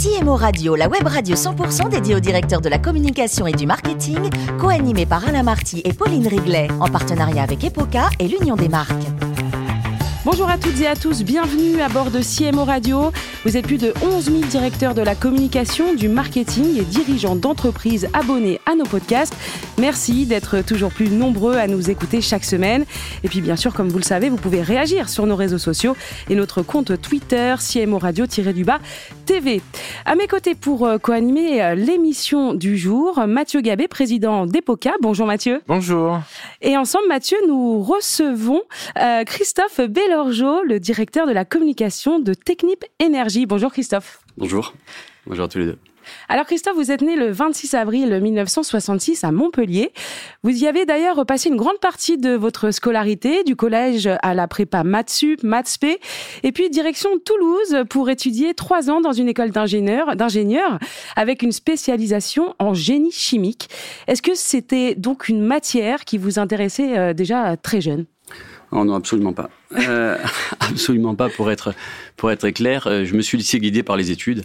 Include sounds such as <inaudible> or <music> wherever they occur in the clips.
CMO Radio, la web radio 100% dédiée au directeur de la communication et du marketing, co-animée par Alain Marty et Pauline Riglet, en partenariat avec Epoca et l'Union des marques. Bonjour à toutes et à tous, bienvenue à bord de CMO Radio. Vous êtes plus de 11 000 directeurs de la communication, du marketing et dirigeants d'entreprises abonnés à nos podcasts. Merci d'être toujours plus nombreux à nous écouter chaque semaine. Et puis bien sûr, comme vous le savez, vous pouvez réagir sur nos réseaux sociaux et notre compte Twitter CMO Radio-du-bas TV. À mes côtés pour euh, co-animer euh, l'émission du jour, Mathieu Gabé, président d'Epoca. Bonjour Mathieu. Bonjour. Et ensemble, Mathieu, nous recevons euh, Christophe Bellor le directeur de la communication de Technip Énergie. Bonjour Christophe. Bonjour. Bonjour à tous les deux. Alors Christophe, vous êtes né le 26 avril 1966 à Montpellier. Vous y avez d'ailleurs passé une grande partie de votre scolarité, du collège à la prépa Matsup, Matspé, et puis direction Toulouse pour étudier trois ans dans une école d'ingénieurs, d'ingénieurs avec une spécialisation en génie chimique. Est-ce que c'était donc une matière qui vous intéressait euh, déjà très jeune? Oh non, absolument pas. Euh, <laughs> absolument pas, pour être, pour être clair. Euh, je me suis laissé guider par les études.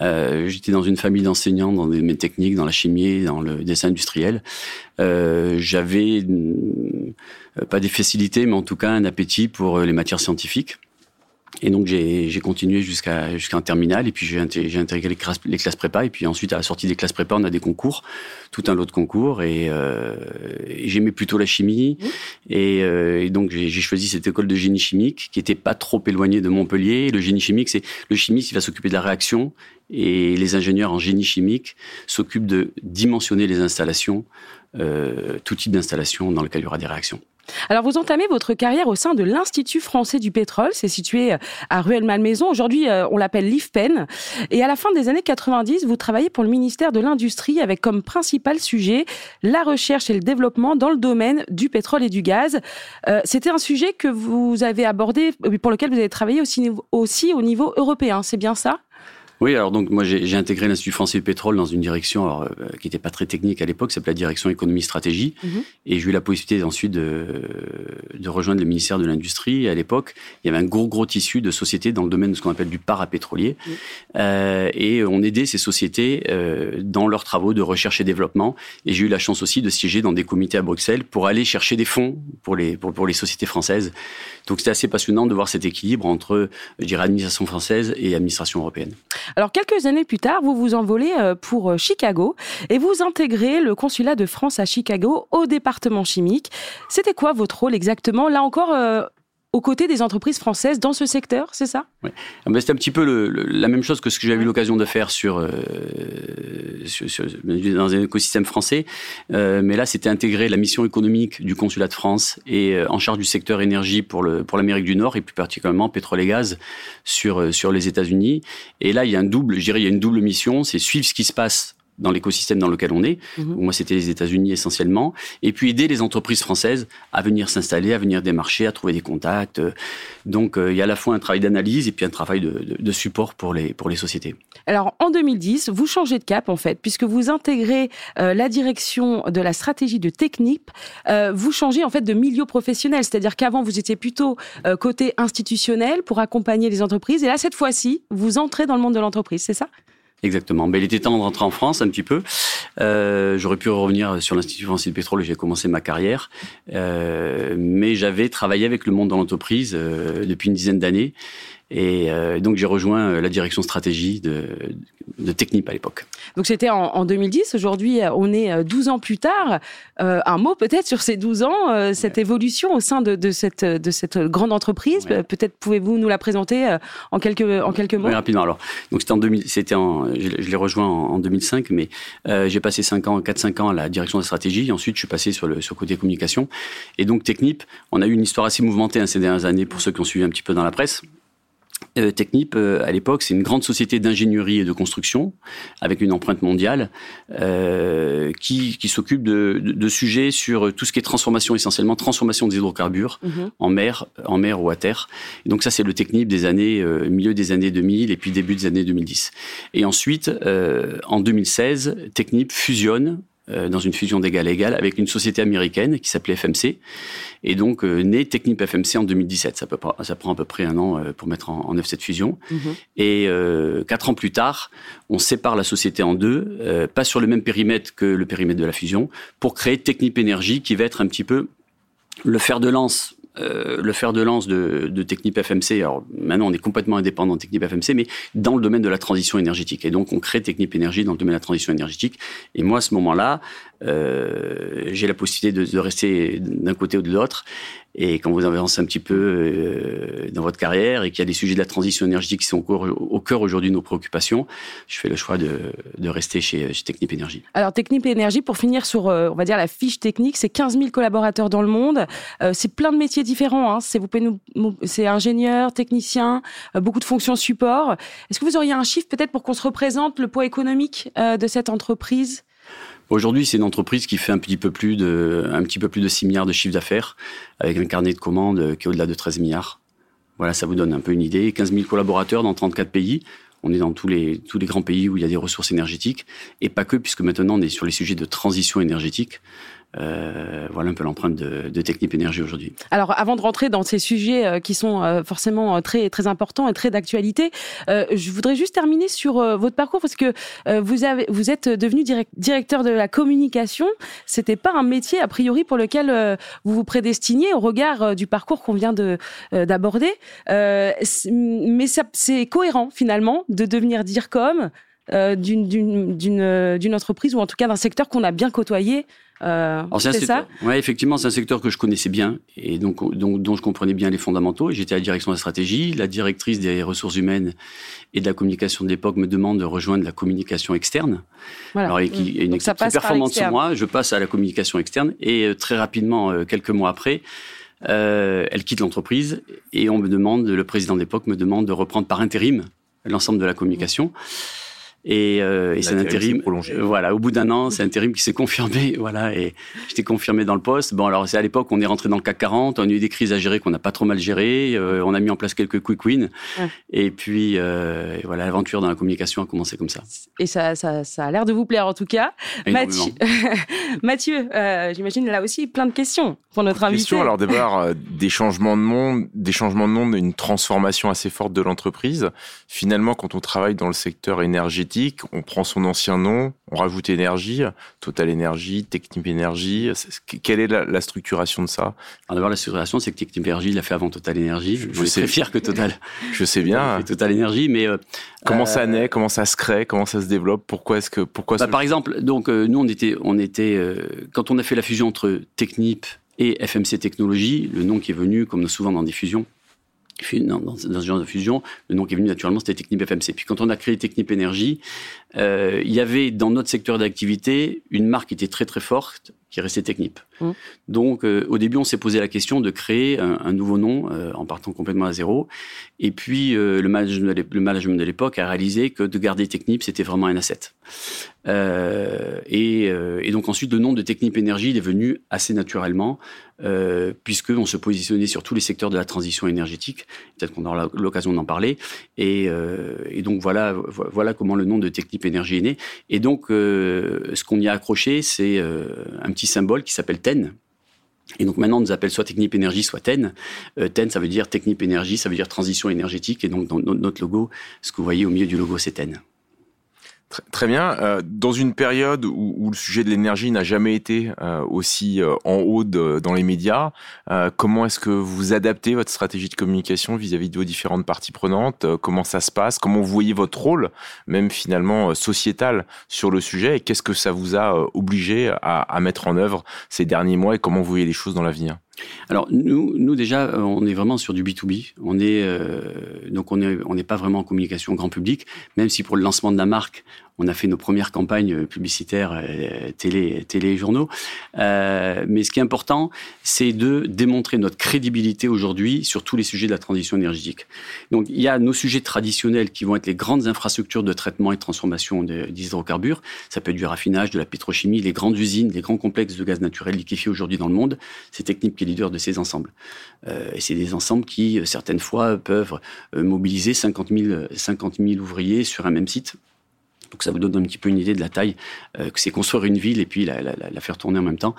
Euh, J'étais dans une famille d'enseignants dans des domaines techniques, dans la chimie, dans le dessin industriel. Euh, J'avais pas des facilités, mais en tout cas un appétit pour les matières scientifiques. Et donc j'ai continué jusqu'à jusqu'à un terminal et puis j'ai intégré, intégré les, classes, les classes prépa et puis ensuite à la sortie des classes prépa on a des concours, tout un lot de concours et, euh, et j'aimais plutôt la chimie mmh. et, euh, et, donc j'ai choisi cette école de génie chimique qui était pas trop éloignée de Montpellier. Le génie chimique c'est le chimiste il va s'occuper de la réaction et les ingénieurs en génie chimique s'occupent de dimensionner les installations, euh, tout type d'installation dans lequel il y aura des réactions. Alors, vous entamez votre carrière au sein de l'Institut français du pétrole. C'est situé euh, à Ruelle-Malmaison. Aujourd'hui, euh, on l'appelle l'IFPEN. Et à la fin des années 90, vous travaillez pour le ministère de l'Industrie avec comme principal sujet la recherche et le développement dans le domaine du pétrole et du gaz. Euh, c'était un sujet que vous avez abordé, pour lequel vous avez travaillé aussi, aussi au niveau européen. C'est bien ça? Oui, alors donc moi j'ai intégré l'Institut français du pétrole dans une direction alors, euh, qui n'était pas très technique à l'époque, s'appelait la direction économie stratégie, mm -hmm. et j'ai eu la possibilité ensuite de, de rejoindre le ministère de l'Industrie. À l'époque, il y avait un gros gros tissu de sociétés dans le domaine de ce qu'on appelle du parapétrolier, mm euh, et on aidait ces sociétés euh, dans leurs travaux de recherche et développement. Et j'ai eu la chance aussi de siéger dans des comités à Bruxelles pour aller chercher des fonds pour les pour, pour les sociétés françaises. Donc c'était assez passionnant de voir cet équilibre entre, je dirais, administration française et administration européenne. Alors quelques années plus tard, vous vous envolez euh, pour euh, Chicago et vous intégrez le consulat de France à Chicago au département chimique. C'était quoi votre rôle exactement? Là encore, euh, aux côtés des entreprises françaises dans ce secteur, c'est ça? Oui. Ah ben, c'est un petit peu le, le, la même chose que ce que j'avais eu l'occasion de faire sur, euh, sur, sur, dans un écosystème français. Euh, mais là, c'était intégrer la mission économique du consulat de France et euh, en charge du secteur énergie pour le pour l'Amérique du Nord et plus particulièrement pétrole et gaz sur sur les États-Unis. Et là, il y a un double, je dirais, il y a une double mission, c'est suivre ce qui se passe dans l'écosystème dans lequel on est. Mmh. Moi, c'était les États-Unis essentiellement. Et puis aider les entreprises françaises à venir s'installer, à venir démarcher, à trouver des contacts. Donc, euh, il y a à la fois un travail d'analyse et puis un travail de, de, de, support pour les, pour les sociétés. Alors, en 2010, vous changez de cap, en fait, puisque vous intégrez euh, la direction de la stratégie de Technip. Euh, vous changez, en fait, de milieu professionnel. C'est-à-dire qu'avant, vous étiez plutôt euh, côté institutionnel pour accompagner les entreprises. Et là, cette fois-ci, vous entrez dans le monde de l'entreprise, c'est ça? Exactement. Mais il était temps de rentrer en France un petit peu. Euh, J'aurais pu revenir sur l'Institut français du pétrole où j'ai commencé ma carrière. Euh, mais j'avais travaillé avec le monde de l'entreprise euh, depuis une dizaine d'années. Et euh, donc j'ai rejoint euh, la direction stratégie de, de Technip à l'époque. Donc c'était en, en, 2010. Aujourd'hui, on est 12 ans plus tard. Euh, un mot peut-être sur ces 12 ans, euh, cette ouais. évolution au sein de, de, cette, de cette grande entreprise. Ouais. Peut-être pouvez-vous nous la présenter en quelques, en quelques mots? Oui, rapidement. Alors, donc c'était en, 2000, c'était en je, je l'ai rejoint en, en, 2005, mais euh, j'ai passé 5 ans, 4-5 ans à la direction de la stratégie. Ensuite, je suis passé sur le, sur le côté communication. Et donc Technip, on a eu une histoire assez mouvementée hein, ces dernières années pour ceux qui ont suivi un petit peu dans la presse. Euh, Technip, euh, à l'époque, c'est une grande société d'ingénierie et de construction avec une empreinte mondiale euh, qui, qui s'occupe de, de, de, sujets sur tout ce qui est transformation, essentiellement transformation des hydrocarbures mm -hmm. en mer, en mer ou à terre. Et donc ça, c'est le Technip des années euh, milieu des années 2000 et puis début des années 2010. Et ensuite, euh, en 2016, Technip fusionne dans une fusion d'égal à égal avec une société américaine qui s'appelait FMC. Et donc, euh, né Technip FMC en 2017. Ça, peut, ça prend à peu près un an euh, pour mettre en, en œuvre cette fusion. Mhm. Et euh, quatre ans plus tard, on sépare la société en deux, pas sur le même périmètre que le périmètre de la fusion, pour créer Technip Énergie qui va être un petit peu le fer de lance euh, le fer de lance de, de Technip FMC. Alors maintenant, on est complètement indépendant de Technip FMC, mais dans le domaine de la transition énergétique. Et donc, on crée Technip Énergie dans le domaine de la transition énergétique. Et moi, à ce moment-là, euh, j'ai la possibilité de, de rester d'un côté ou de l'autre. Et quand vous avancez un petit peu euh, dans votre carrière et qu'il y a des sujets de la transition énergétique qui sont au, cœur aujourd'hui de nos préoccupations, je fais le choix de, de rester chez, chez, Technip Énergie. Alors Technip Énergie, pour finir sur, euh, on va dire la fiche technique, c'est 15 000 collaborateurs dans le monde. Euh, c'est plein de métiers différents. Hein. C'est vous nous, c'est ingénieur, technicien, euh, beaucoup de fonctions support. Est-ce que vous auriez un chiffre peut-être pour qu'on se représente le poids économique de cette entreprise? Aujourd'hui, c'est une entreprise qui fait un petit peu plus de, un petit peu plus de 6 milliards de chiffre d'affaires, avec un carnet de commandes qui est au-delà de 13 milliards. Voilà, ça vous donne un peu une idée. 15 000 collaborateurs dans 34 pays. On est dans tous les, tous les grands pays où il y a des ressources énergétiques. Et pas que, puisque maintenant on est sur les sujets de transition énergétique. Euh, voilà un peu l'empreinte de, de Technip Énergie aujourd'hui. Alors, avant de rentrer dans ces sujets euh, qui sont euh, forcément très très importants et très d'actualité, euh, je voudrais juste terminer sur euh, votre parcours parce que euh, vous avez vous êtes devenu direct, directeur de la communication. C'était pas un métier a priori pour lequel vous vous prédestiniez au regard du parcours qu'on vient de d'aborder, mais c'est cohérent finalement de devenir DIRCOM d'une d'une entreprise ou en tout cas d'un secteur qu'on a bien côtoyé euh, c'est ça Ouais, effectivement, c'est un secteur que je connaissais bien et donc, donc dont je comprenais bien les fondamentaux. J'étais à la direction de la stratégie. La directrice des ressources humaines et de la communication de l'époque me demande de rejoindre la communication externe. Voilà. Alors, il y a une équipe très performante sur moi. Je passe à la communication externe et euh, très rapidement, euh, quelques mois après, euh, elle quitte l'entreprise et on me demande, le président d'époque me demande de reprendre par intérim l'ensemble de la communication. Mmh. Et, euh, et c'est un intérim. Prolongé. Euh, voilà, au bout d'un an, c'est un intérim qui s'est confirmé. <laughs> Voilà, et j'étais confirmé dans le poste. Bon, alors c'est à l'époque, on est rentré dans le CAC 40, on a eu des crises à gérer qu'on n'a pas trop mal gérées. Euh, on a mis en place quelques quick wins. Ouais. Et puis, euh, voilà, l'aventure dans la communication a commencé comme ça. Et ça, ça, ça a l'air de vous plaire en tout cas. Mathieu, <laughs> Mathieu euh, j'imagine là aussi plein de questions pour notre invité. Questions, alors d'abord, euh, <laughs> des changements de monde, des changements de monde, une transformation assez forte de l'entreprise. Finalement, quand on travaille dans le secteur énergétique on prend son ancien nom, on rajoute énergie, Total Énergie, Technip Énergie. Quelle est la, la, structuration de ça? Alors d'abord, la structuration, c'est que Technip Énergie l'a fait avant Total Énergie. Je, je suis très fier que Total. je sais bien. <laughs> Total Énergie, mais euh, comment ça naît, comment ça se crée, comment ça se développe, pourquoi est-ce que pourquoi bah, Par exemple, donc euh, nous on était on était euh, quand on a fait la fusion entre Technip et FMC Technologies, le nom qui est venu, comme souvent dans des fusions, dans, dans, dans ce genre de fusion, le nom qui est venu naturellement, c'était Technip FMC. Puis quand on a créé Technip Énergie, euh, il y avait dans notre secteur d'activité une marque qui était très très forte, qui restait Technip. Mmh. Donc euh, au début, on s'est posé la question de créer un, nouveau nom euh, en partant complètement à zéro. Et puis euh, le management de l'époque a réalisé que de garder Technip, c'était vraiment un asset. Et, donc ensuite, le nom de Technip Énergie est venu assez naturellement, puisqu'on se positionnait sur tous les secteurs de la transition énergétique. Peut-être qu'on aura l'occasion d'en parler. Et, donc voilà, voilà comment le nom de Technip Énergie est né. Et donc, ce qu'on y a accroché, c'est un petit symbole qui s'appelle Et donc maintenant, on nous appelle soit Technip Énergie, soit TEN. TEN, ça veut dire Technip Énergie, ça veut dire transition énergétique. Et donc, dans notre logo, ce que vous voyez au milieu du logo, c'est TEN. Très bien. Euh, dans une période où, le sujet de l'énergie n'a jamais été euh, aussi euh, en haut dans les médias, comment est-ce que vous adaptez votre stratégie de communication vis-à-vis -vis de vos différentes parties prenantes? Comment ça se passe? Comment vous voyez votre rôle, même finalement sociétal, sur le sujet? Et qu'est-ce que ça vous a obligé à mettre en œuvre ces derniers mois Et comment vous voyez les choses dans l'avenir? Alors nous, nous déjà, on est vraiment sur du B2B. On est euh, donc on est on n'est pas vraiment en communication grand public, même si pour le lancement de la marque, on a fait nos premières campagnes publicitaires euh, télé, télé et journaux. Euh, mais ce qui est important, c'est de démontrer notre crédibilité aujourd'hui sur tous les sujets de la transition énergétique. Donc il y a nos sujets traditionnels qui vont être les grandes infrastructures de traitement et de transformation d'hydrocarbures. Ça peut être du raffinage, de la pétrochimie, les grandes usines, les grands complexes de gaz naturel liquéfié aujourd'hui dans le monde. C'est technique qui leader de ces ensembles. Euh, et c'est des ensembles qui, certaines fois, peuvent mobiliser 50 000, 50 000 ouvriers sur un même site Donc ça vous donne un petit peu une idée de la taille euh, que c'est construire une ville et puis la, faire tourner en même temps.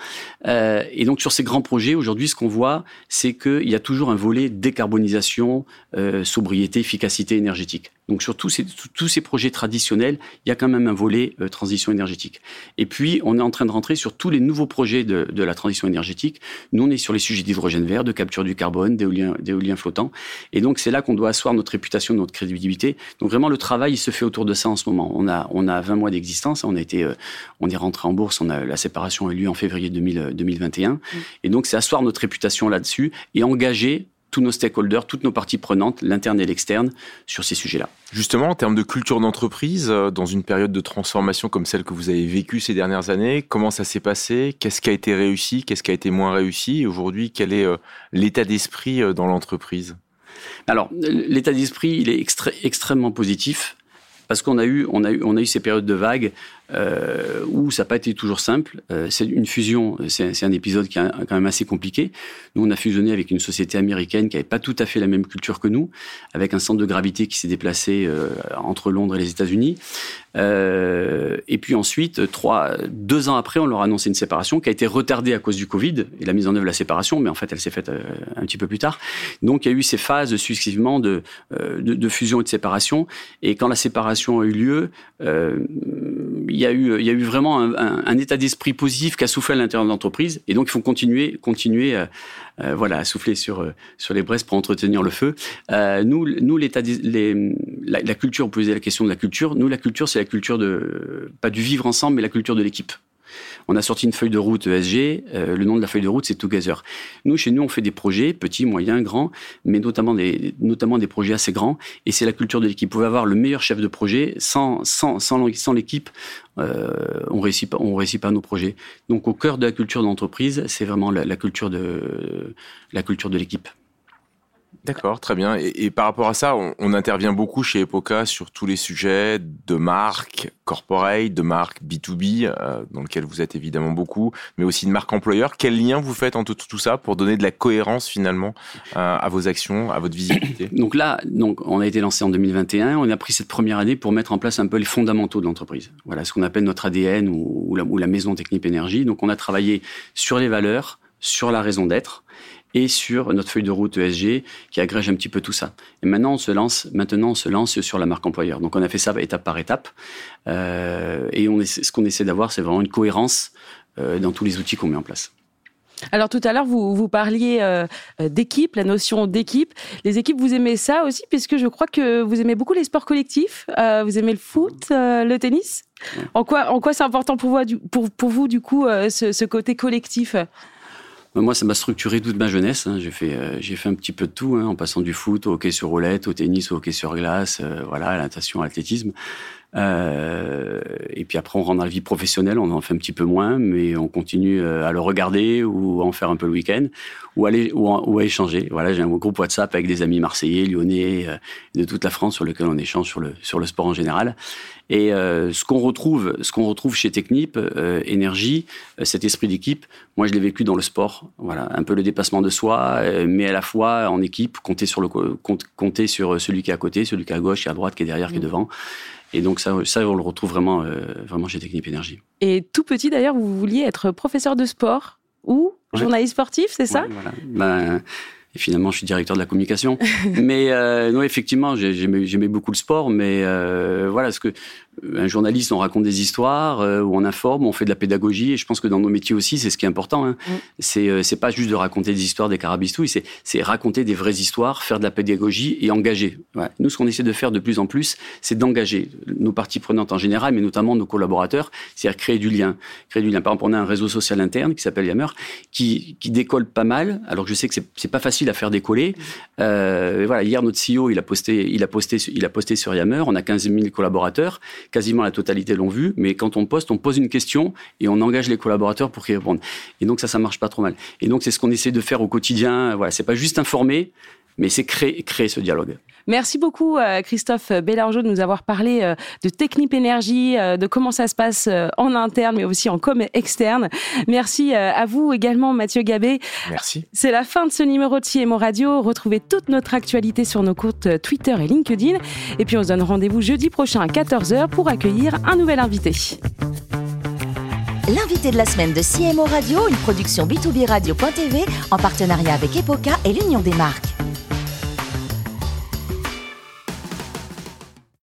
Euh, et donc sur ces grands projets, aujourd'hui, ce qu'on voit, c'est qu'il y a toujours un volet décarbonisation, euh, sobriété, efficacité énergétique. Donc sur tous ces, tous ces projets traditionnels, il y a quand même un volet euh, transition énergétique. Et puis, on est en train de rentrer sur tous les nouveaux projets de, de la transition énergétique. Nous, on est sur les sujets d'hydrogène vert, de capture du carbone, d'éolien flottants. Et donc, c'est là qu'on doit asseoir notre réputation, notre crédibilité. Donc vraiment, le travail, il se fait autour de ça en ce moment. On a, on a 20 mois d'existence. On a été, euh, on est rentré en bourse. On a, la séparation a eu lieu en février 2000, 2021. Mmh. Et donc, c'est asseoir notre réputation là-dessus et engager tous nos stakeholders, toutes nos parties prenantes, l'interne et l'externe, sur ces sujets-là. Justement, en termes de culture d'entreprise, euh, dans une période de transformation comme celle que vous avez vécue ces dernières années, comment ça s'est passé? Qu'est-ce qui a été réussi? Qu'est-ce qui a été moins réussi? Aujourd'hui, quel est euh, l'état d'esprit dans l'entreprise? Alors, l'état d'esprit, il est extrêmement positif parce qu'on a eu, on a eu, on a eu ces périodes de vagues euh, où ça n'a pas été toujours simple. Euh, c'est une fusion, c'est un épisode qui est quand même assez compliqué. Nous, on a fusionné avec une société américaine qui n'avait pas tout à fait la même culture que nous, avec un centre de gravité qui s'est déplacé euh, entre Londres et les États-Unis. Euh, et puis ensuite, trois, deux ans après, on leur a annoncé une séparation qui a été retardée à cause du Covid et la mise en œuvre de la séparation, mais en fait, elle s'est faite euh, un petit peu plus tard. Donc, il y a eu ces phases successivement de, euh, de, de, fusion et de séparation. Et quand la séparation a eu lieu, y a eu, il y a eu vraiment un, un, un état d'esprit positif qui a soufflé à l'intérieur de l'entreprise. Et donc, il faut continuer, continuer euh, euh, voilà, à souffler sur, euh, sur les braises pour entretenir le feu. Euh, nous, nous l'état la, la, culture, on posait la question de la culture. Nous, la culture, c'est la culture de, pas du vivre ensemble, mais la culture de l'équipe. On a sorti une feuille de route ESG. Euh, le nom de la feuille de route, c'est Together. Nous, chez nous, on fait des projets petits, moyens, grands, mais notamment des, notamment des projets assez grands. Et c'est la culture de l'équipe. Vous pouvez avoir le meilleur chef de projet sans, sans, sans, l'équipe. Euh, on réussit pas, on réussit pas nos projets. Donc, au cœur de la culture d'entreprise, c'est vraiment la culture de l'équipe. D'accord, très bien. Et, par rapport à ça, on, intervient beaucoup chez Epoca sur tous les sujets de marque corporate, de marque B2B, euh, dans lequel vous êtes évidemment beaucoup, mais aussi de marque employeur. Quel lien vous faites entre tout, ça pour donner de la cohérence finalement euh, à vos actions, à votre visibilité <coughs> Donc là, donc on a été lancé en 2021. On a pris cette première année pour mettre en place un peu les fondamentaux de l'entreprise. Voilà ce qu'on appelle notre ADN ou, la, ou la maison technique énergie. Donc on a travaillé sur les valeurs, sur la raison d'être et sur notre feuille de route ESG qui agrège un petit peu tout ça. Et maintenant, on se lance, maintenant, on se lance sur la marque employeur. Donc, on a fait ça étape par étape. Euh, et on essaie, ce qu'on essaie d'avoir, c'est vraiment une cohérence euh, dans tous les outils qu'on met en place. Alors tout à l'heure, vous, vous parliez euh, d'équipe, la notion d'équipe. Les équipes, vous aimez ça aussi, puisque je crois que vous aimez beaucoup les sports collectifs. Euh, vous aimez le foot, euh, le tennis. En quoi, en quoi c'est important pour vous, du, pour, pour vous, du coup, ce, ce côté collectif? Moi, ça m'a structuré toute ma jeunesse. Hein. J'ai fait, euh, fait un petit peu de tout, hein, en passant du foot au hockey sur roulette, au tennis, au hockey sur glace, euh, voilà, à la natation, à l'athlétisme. Euh, et puis après, on rentre dans la vie professionnelle, on en fait un petit peu moins, mais on continue euh, à le regarder ou à en faire un peu le week-end, ou, aller, ou, à, ou à échanger. Voilà, j'ai un groupe WhatsApp avec des amis marseillais, lyonnais, euh, de toute la France sur lequel on échange sur le, sur le sport en général. Et euh, ce qu'on retrouve, ce qu'on retrouve chez Technip, énergie, cet esprit d'équipe, moi je l'ai vécu dans le sport. Voilà, un peu le dépassement de soi, mais à la fois en équipe, compter sur le compter sur celui qui est à côté, celui qui est à gauche, qui est à droite, qui est derrière, mmh. qui est devant. Et donc ça, ça on le retrouve vraiment, euh, vraiment chez Technip Énergie. Et tout petit d'ailleurs, vous vouliez être professeur de sport ou ouais. journaliste sportif, c'est ça? Ouais, voilà. ben, et finalement, je suis directeur de la communication. <laughs> mais euh, non, effectivement, j'aimais beaucoup le sport, mais euh, voilà, ce que un journaliste, on raconte des histoires, euh, on informe, on fait de la pédagogie, et je pense que dans nos métiers aussi, c'est ce qui est important. Hein. Mm. C'est euh, c'est pas juste de raconter des histoires des carabistouilles, c'est c'est raconter des vraies histoires, faire de la pédagogie et engager. Ouais. Nous, ce qu'on essaie de faire de plus en plus, c'est d'engager nos parties prenantes en général, mais notamment nos collaborateurs, c'est-à-dire créer du lien, créer du lien. Par exemple, on a un réseau social interne qui s'appelle Yammer, qui qui décolle pas mal. Alors que je sais que c'est c'est pas facile à faire décoller. Euh, voilà, hier notre CEO, il a posté, il a posté, il a posté sur Yammer. On a 15 000 collaborateurs quasiment la totalité l'ont vu, mais quand on poste, on pose une question et on engage les collaborateurs pour qu'ils répondent. Et donc ça, ça marche pas trop mal. Et donc c'est ce qu'on essaie de faire au quotidien. Voilà, c'est pas juste informer, mais c'est créer, créer ce dialogue. Merci beaucoup euh, Christophe Bellargeau de nous avoir parlé euh, de Technip Énergie, euh, de comment ça se passe en interne mais aussi en com externe. Merci à vous également Mathieu Gabé. Merci. C'est la fin de ce numéro de CMO Radio. Retrouvez toute notre actualité sur nos comptes Twitter et LinkedIn. Et puis on se donne rendez-vous jeudi prochain à 14h pour accueillir un nouvel invité. L'invité de la semaine de CMO Radio, une production B2B Radio.tv en partenariat avec Epoca et l'Union des marques.